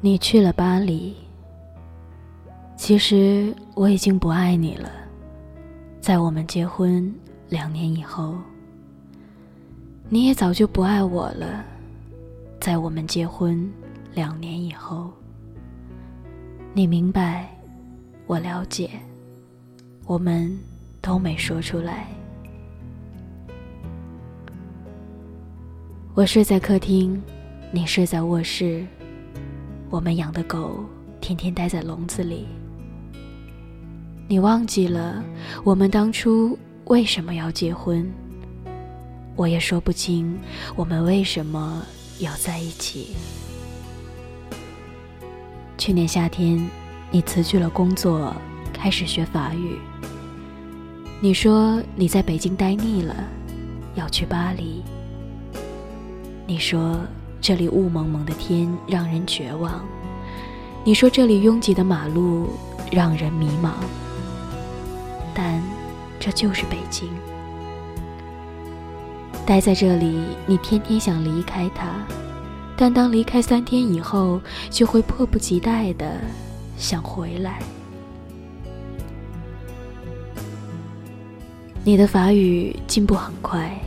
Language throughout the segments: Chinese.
你去了巴黎。其实我已经不爱你了，在我们结婚两年以后，你也早就不爱我了，在我们结婚两年以后，你明白，我了解，我们都没说出来。我睡在客厅，你睡在卧室，我们养的狗天天待在笼子里。你忘记了我们当初为什么要结婚？我也说不清我们为什么要在一起。去年夏天，你辞去了工作，开始学法语。你说你在北京待腻了，要去巴黎。你说这里雾蒙蒙的天让人绝望。你说这里拥挤的马路让人迷茫。但，这就是北京。待在这里，你天天想离开它，但当离开三天以后，就会迫不及待的想回来。你的法语进步很快，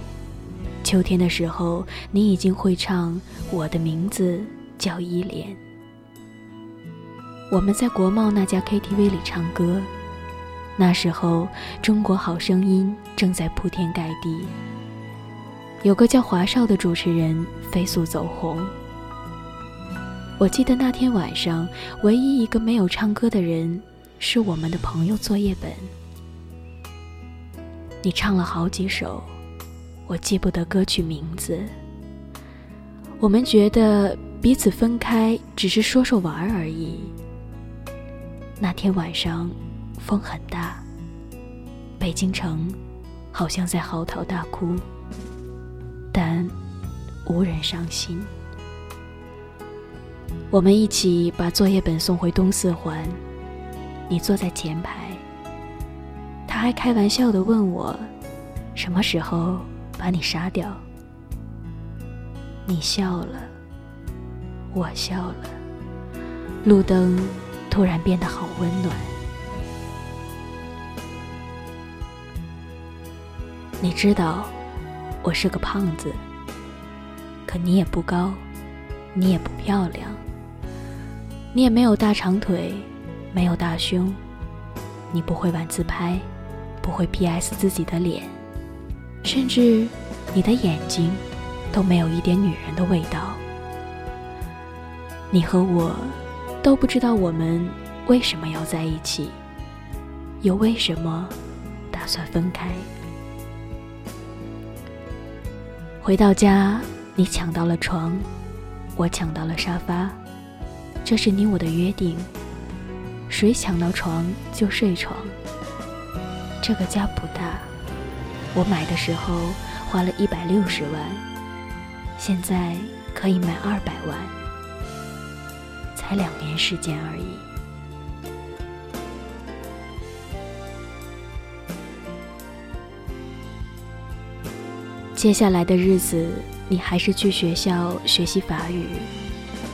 秋天的时候，你已经会唱《我的名字叫依莲》。我们在国贸那家 KTV 里唱歌。那时候，《中国好声音》正在铺天盖地，有个叫华少的主持人飞速走红。我记得那天晚上，唯一一个没有唱歌的人是我们的朋友作业本。你唱了好几首，我记不得歌曲名字。我们觉得彼此分开只是说说玩而已。那天晚上。风很大，北京城好像在嚎啕大哭，但无人伤心。我们一起把作业本送回东四环，你坐在前排。他还开玩笑的问我，什么时候把你杀掉？你笑了，我笑了，路灯突然变得好温暖。你知道，我是个胖子。可你也不高，你也不漂亮，你也没有大长腿，没有大胸，你不会玩自拍，不会 P.S 自己的脸，甚至你的眼睛都没有一点女人的味道。你和我都不知道我们为什么要在一起，又为什么打算分开。回到家，你抢到了床，我抢到了沙发，这是你我的约定。谁抢到床就睡床。这个家不大，我买的时候花了一百六十万，现在可以卖二百万，才两年时间而已。接下来的日子，你还是去学校学习法语，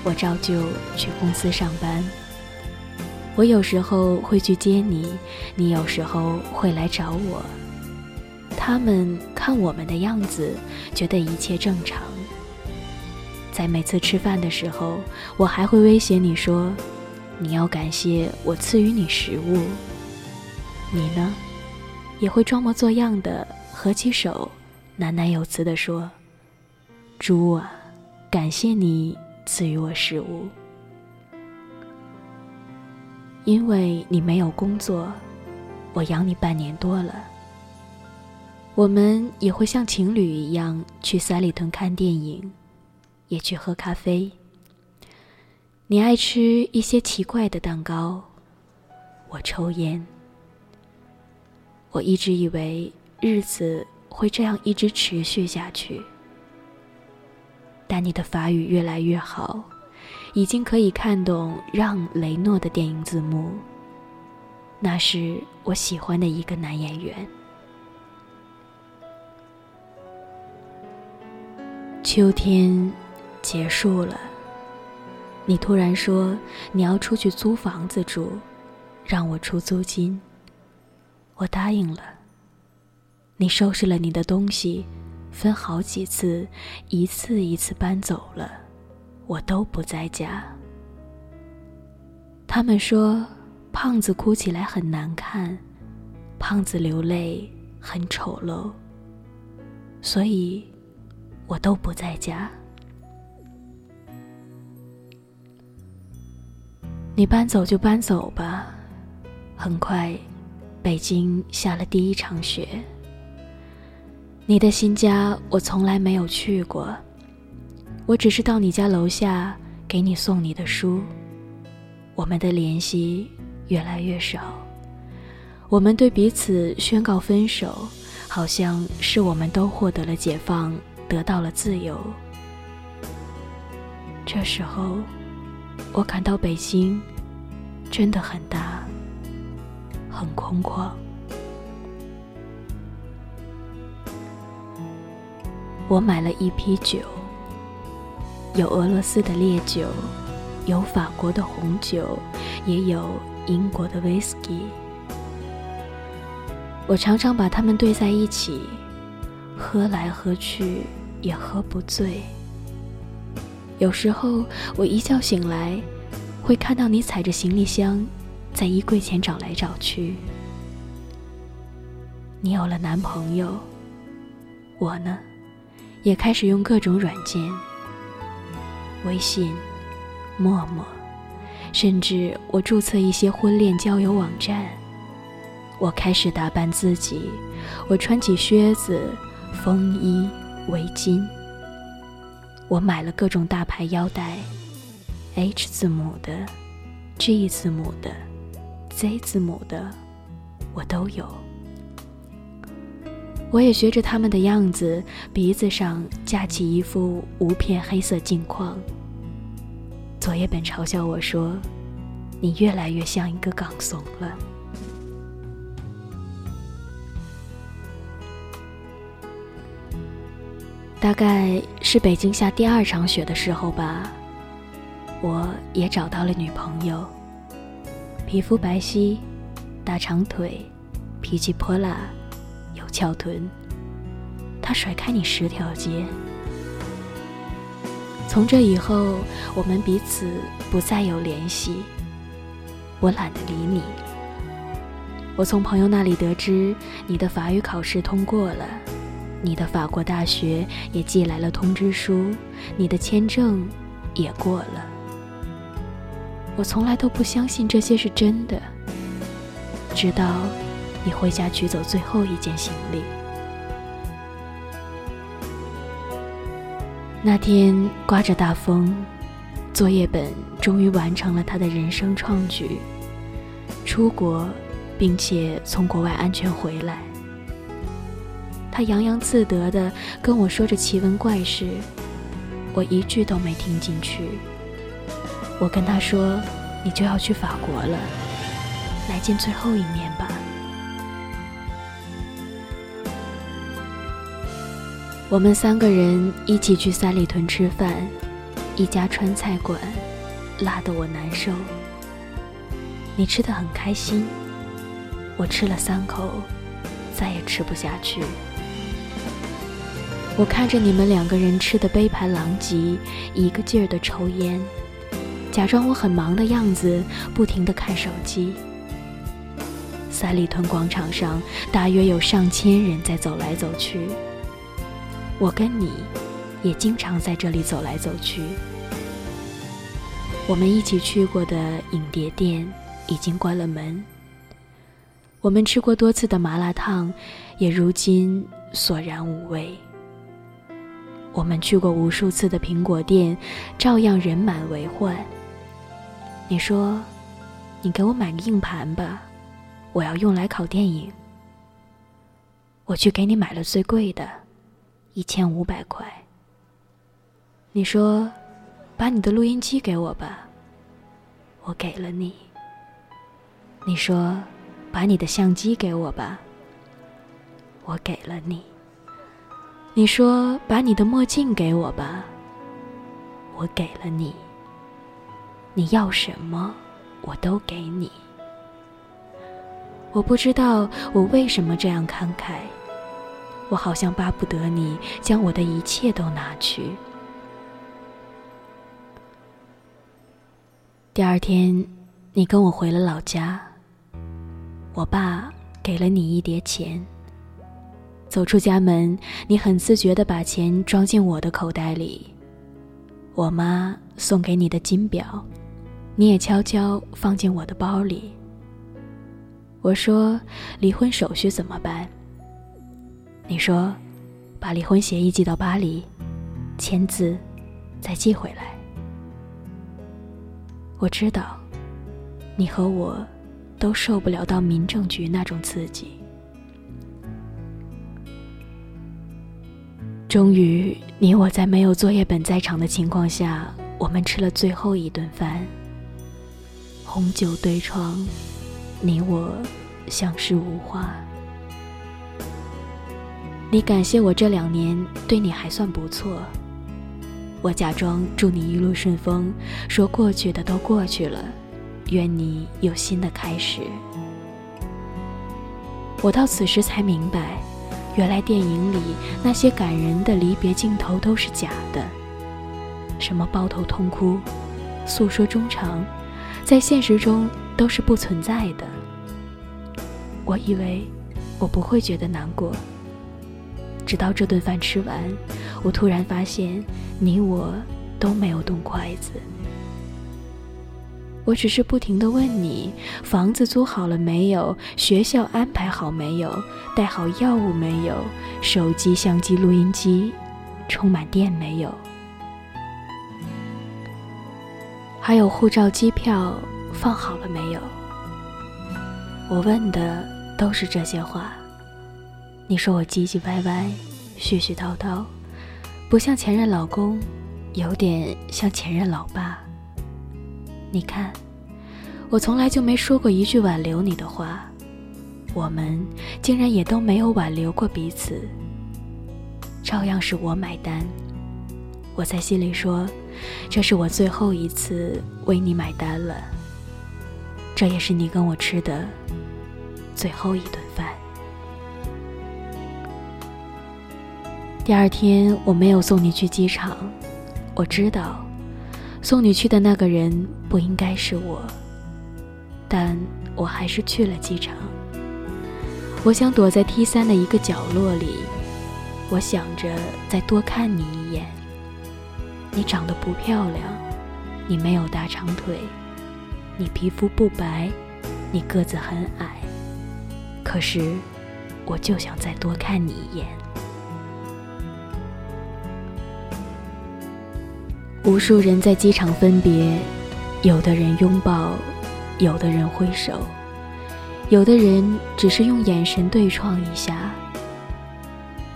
我照旧去公司上班。我有时候会去接你，你有时候会来找我。他们看我们的样子，觉得一切正常。在每次吃饭的时候，我还会威胁你说：“你要感谢我赐予你食物。”你呢，也会装模作样的合起手。喃喃有词地说：“猪啊，感谢你赐予我食物，因为你没有工作，我养你半年多了。我们也会像情侣一样去三里屯看电影，也去喝咖啡。你爱吃一些奇怪的蛋糕，我抽烟。我一直以为日子。”会这样一直持续下去，但你的法语越来越好，已经可以看懂让·雷诺的电影字幕。那是我喜欢的一个男演员。秋天结束了，你突然说你要出去租房子住，让我出租金。我答应了。你收拾了你的东西，分好几次，一次一次搬走了，我都不在家。他们说胖子哭起来很难看，胖子流泪很丑陋，所以我都不在家。你搬走就搬走吧。很快，北京下了第一场雪。你的新家我从来没有去过，我只是到你家楼下给你送你的书。我们的联系越来越少，我们对彼此宣告分手，好像是我们都获得了解放，得到了自由。这时候。我感到北京真的很大，很空旷。我买了一批酒，有俄罗斯的烈酒，有法国的红酒，也有英国的威士忌。我常常把它们兑在一起，喝来喝去也喝不醉。有时候我一觉醒来，会看到你踩着行李箱，在衣柜前找来找去。你有了男朋友，我呢，也开始用各种软件，微信、陌陌，甚至我注册一些婚恋交友网站。我开始打扮自己，我穿起靴子、风衣、围巾。我买了各种大牌腰带，H 字母的、G 字母的、Z 字母的，我都有。我也学着他们的样子，鼻子上架起一副无片黑色镜框。作业本嘲笑我说：“你越来越像一个港怂了。”大概是北京下第二场雪的时候吧，我也找到了女朋友。皮肤白皙，大长腿，脾气泼辣，有翘臀。她甩开你十条街。从这以后，我们彼此不再有联系。我懒得理你。我从朋友那里得知，你的法语考试通过了。你的法国大学也寄来了通知书，你的签证也过了。我从来都不相信这些是真的，直到你回家取走最后一件行李。那天刮着大风，作业本终于完成了他的人生创举，出国，并且从国外安全回来。他洋洋自得地跟我说着奇闻怪事，我一句都没听进去。我跟他说：“你就要去法国了，来见最后一面吧。”我们三个人一起去三里屯吃饭，一家川菜馆，辣得我难受。你吃的很开心，我吃了三口，再也吃不下去。我看着你们两个人吃的杯盘狼藉，一个劲儿的抽烟，假装我很忙的样子，不停的看手机。三里屯广场上大约有上千人在走来走去，我跟你也经常在这里走来走去。我们一起去过的影碟店已经关了门，我们吃过多次的麻辣烫也如今索然无味。我们去过无数次的苹果店，照样人满为患。你说：“你给我买个硬盘吧，我要用来拷电影。”我去给你买了最贵的，一千五百块。你说：“把你的录音机给我吧。”我给了你。你说：“把你的相机给我吧。”我给了你。你说：“把你的墨镜给我吧。”我给了你。你要什么，我都给你。我不知道我为什么这样慷慨，我好像巴不得你将我的一切都拿去。第二天，你跟我回了老家。我爸给了你一叠钱。走出家门，你很自觉地把钱装进我的口袋里。我妈送给你的金表，你也悄悄放进我的包里。我说：“离婚手续怎么办？”你说：“把离婚协议寄到巴黎，签字，再寄回来。”我知道，你和我都受不了到民政局那种刺激。终于，你我在没有作业本在场的情况下，我们吃了最后一顿饭。红酒对窗，你我相视无话。你感谢我这两年对你还算不错。我假装祝你一路顺风，说过去的都过去了，愿你有新的开始。我到此时才明白，原来电影里那些感人的离别镜头都是假的，什么抱头痛哭、诉说衷肠，在现实中都是不存在的。我以为我不会觉得难过。直到这顿饭吃完，我突然发现，你我都没有动筷子。我只是不停的问你：房子租好了没有？学校安排好没有？带好药物没有？手机、相机、录音机充满电没有？还有护照、机票放好了没有？我问的都是这些话。你说我唧唧歪歪、絮絮叨叨，不像前任老公，有点像前任老爸。你看，我从来就没说过一句挽留你的话，我们竟然也都没有挽留过彼此。照样是我买单。我在心里说，这是我最后一次为你买单了。这也是你跟我吃的最后一顿饭。第二天我没有送你去机场，我知道，送你去的那个人不应该是我，但我还是去了机场。我想躲在 T 三的一个角落里，我想着再多看你一眼。你长得不漂亮，你没有大长腿，你皮肤不白，你个子很矮，可是我就想再多看你一眼。无数人在机场分别，有的人拥抱，有的人挥手，有的人只是用眼神对撞一下。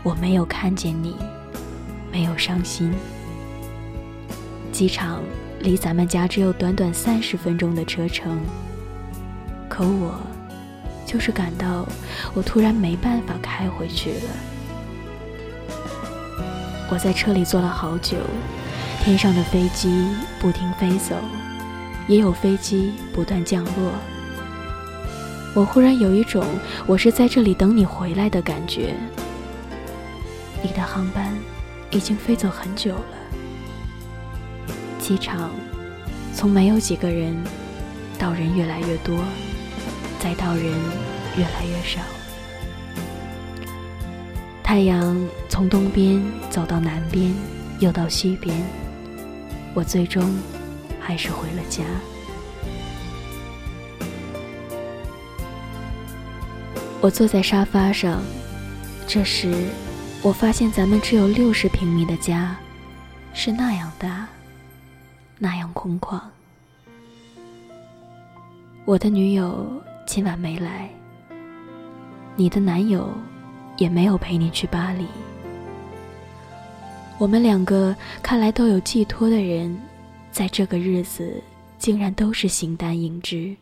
我没有看见你，没有伤心。机场离咱们家只有短短三十分钟的车程，可我就是感到我突然没办法开回去了。我在车里坐了好久。天上的飞机不停飞走，也有飞机不断降落。我忽然有一种我是在这里等你回来的感觉。你的航班已经飞走很久了。机场从没有几个人，到人越来越多，再到人越来越少。太阳从东边走到南边，又到西边。我最终还是回了家。我坐在沙发上，这时我发现咱们只有六十平米的家是那样大，那样空旷。我的女友今晚没来，你的男友也没有陪你去巴黎。我们两个看来都有寄托的人，在这个日子竟然都是形单影只。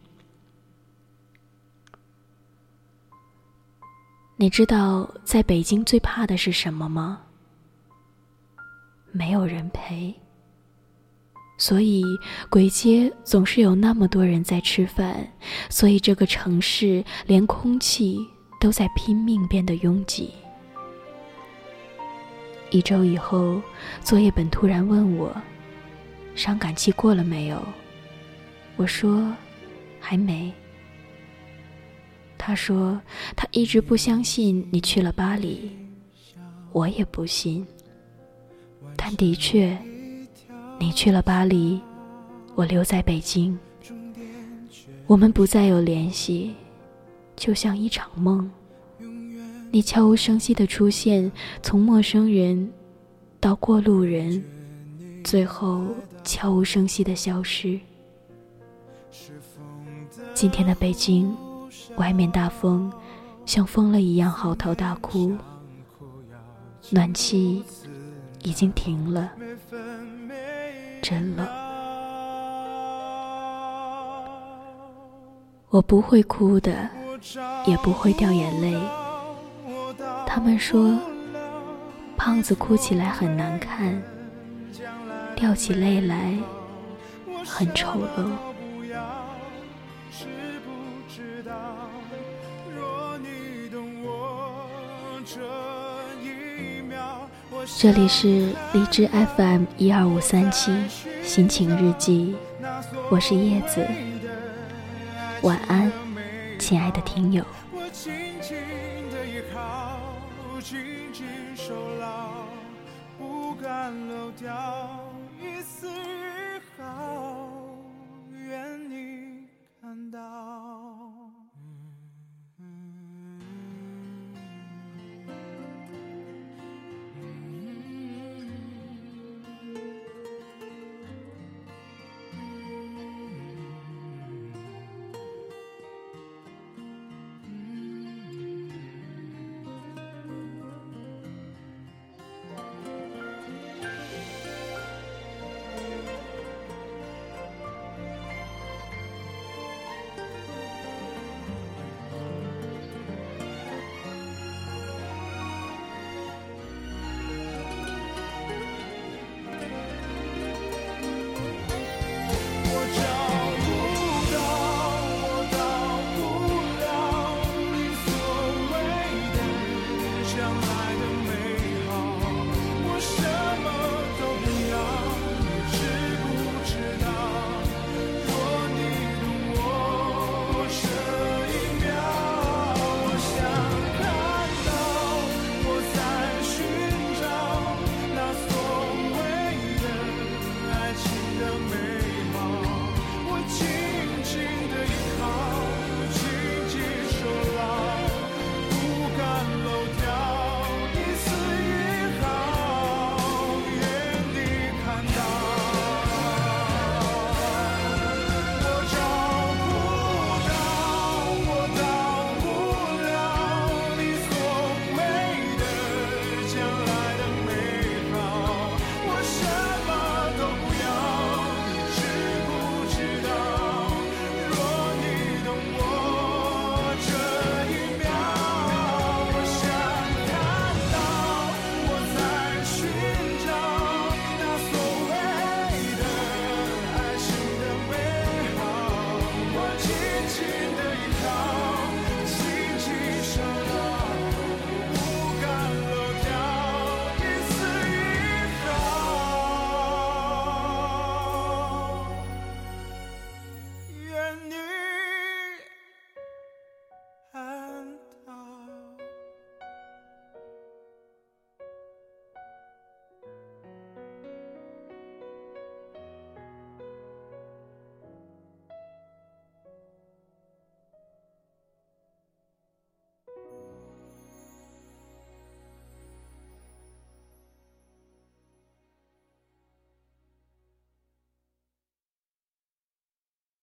你知道在北京最怕的是什么吗？没有人陪。所以鬼街总是有那么多人在吃饭，所以这个城市连空气都在拼命变得拥挤。一周以后，作业本突然问我：“伤感期过了没有？”我说：“还没。”他说：“他一直不相信你去了巴黎，我也不信。但的确。”你去了巴黎，我留在北京。我们不再有联系，就像一场梦。你悄无声息的出现，从陌生人到过路人，最后悄无声息的消失。今天的北京，外面大风，像疯了一样嚎啕大哭。暖气已经停了。真冷，我不会哭的，也不会掉眼泪。他们说，胖子哭起来很难看，掉起泪来很丑陋。这里是荔枝 FM 一二五三七心情日记，我是叶子，晚安，亲爱的听友。漏掉一丝。